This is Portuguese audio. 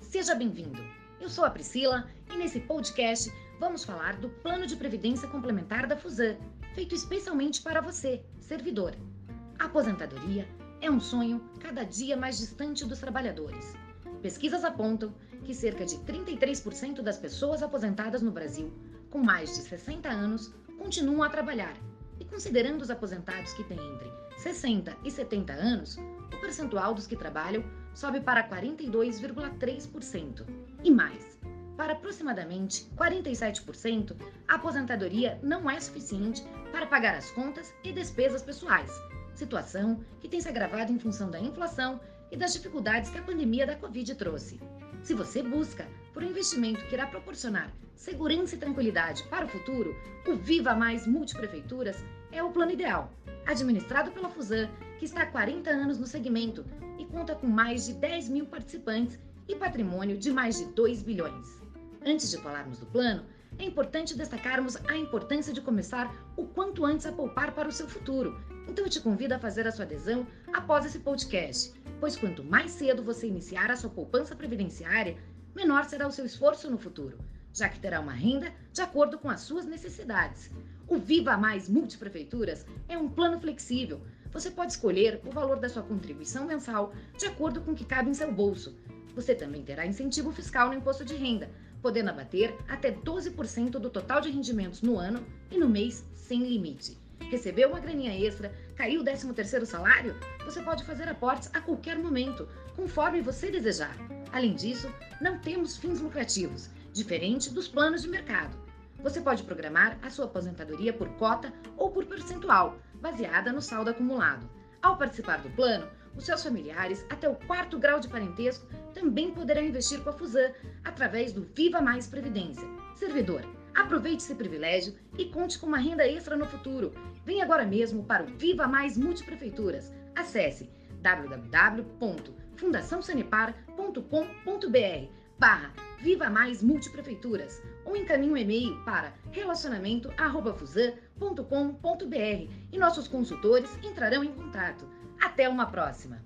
Seja bem-vindo. Eu sou a Priscila e nesse podcast vamos falar do Plano de Previdência Complementar da Fusan, feito especialmente para você, servidor. A aposentadoria é um sonho cada dia mais distante dos trabalhadores. Pesquisas apontam que cerca de 33% das pessoas aposentadas no Brasil, com mais de 60 anos, continuam a trabalhar. E considerando os aposentados que têm entre 60 e 70 anos, o percentual dos que trabalham sobe para 42,3%. E mais, para aproximadamente 47%, a aposentadoria não é suficiente para pagar as contas e despesas pessoais, situação que tem se agravado em função da inflação e das dificuldades que a pandemia da Covid trouxe. Se você busca por um investimento que irá proporcionar segurança e tranquilidade para o futuro, o Viva Mais Multiprefeituras é o plano ideal. Administrado pela Fusan, que está há 40 anos no segmento e conta com mais de 10 mil participantes e patrimônio de mais de 2 bilhões. Antes de falarmos do plano, é importante destacarmos a importância de começar o quanto antes a poupar para o seu futuro. Então eu te convido a fazer a sua adesão após esse podcast, pois quanto mais cedo você iniciar a sua poupança previdenciária, menor será o seu esforço no futuro, já que terá uma renda de acordo com as suas necessidades. O Viva Mais Multiprefeituras é um plano flexível. Você pode escolher o valor da sua contribuição mensal de acordo com o que cabe em seu bolso. Você também terá incentivo fiscal no imposto de renda, podendo abater até 12% do total de rendimentos no ano e no mês sem limite. Recebeu uma graninha extra, caiu o 13º salário? Você pode fazer aportes a qualquer momento, conforme você desejar. Além disso, não temos fins lucrativos, diferente dos planos de mercado. Você pode programar a sua aposentadoria por cota ou por percentual, baseada no saldo acumulado. Ao participar do plano, os seus familiares, até o quarto grau de parentesco, também poderão investir com a Fusan através do Viva Mais Previdência. Servidor, aproveite esse privilégio e conte com uma renda extra no futuro. Venha agora mesmo para o Viva Mais Multiprefeituras. Acesse www.fundaçãosanepar.com.br barra Viva Mais Multiprefeituras ou encaminhe um e-mail para relacionamento@fusan.com.br e nossos consultores entrarão em contato. Até uma próxima!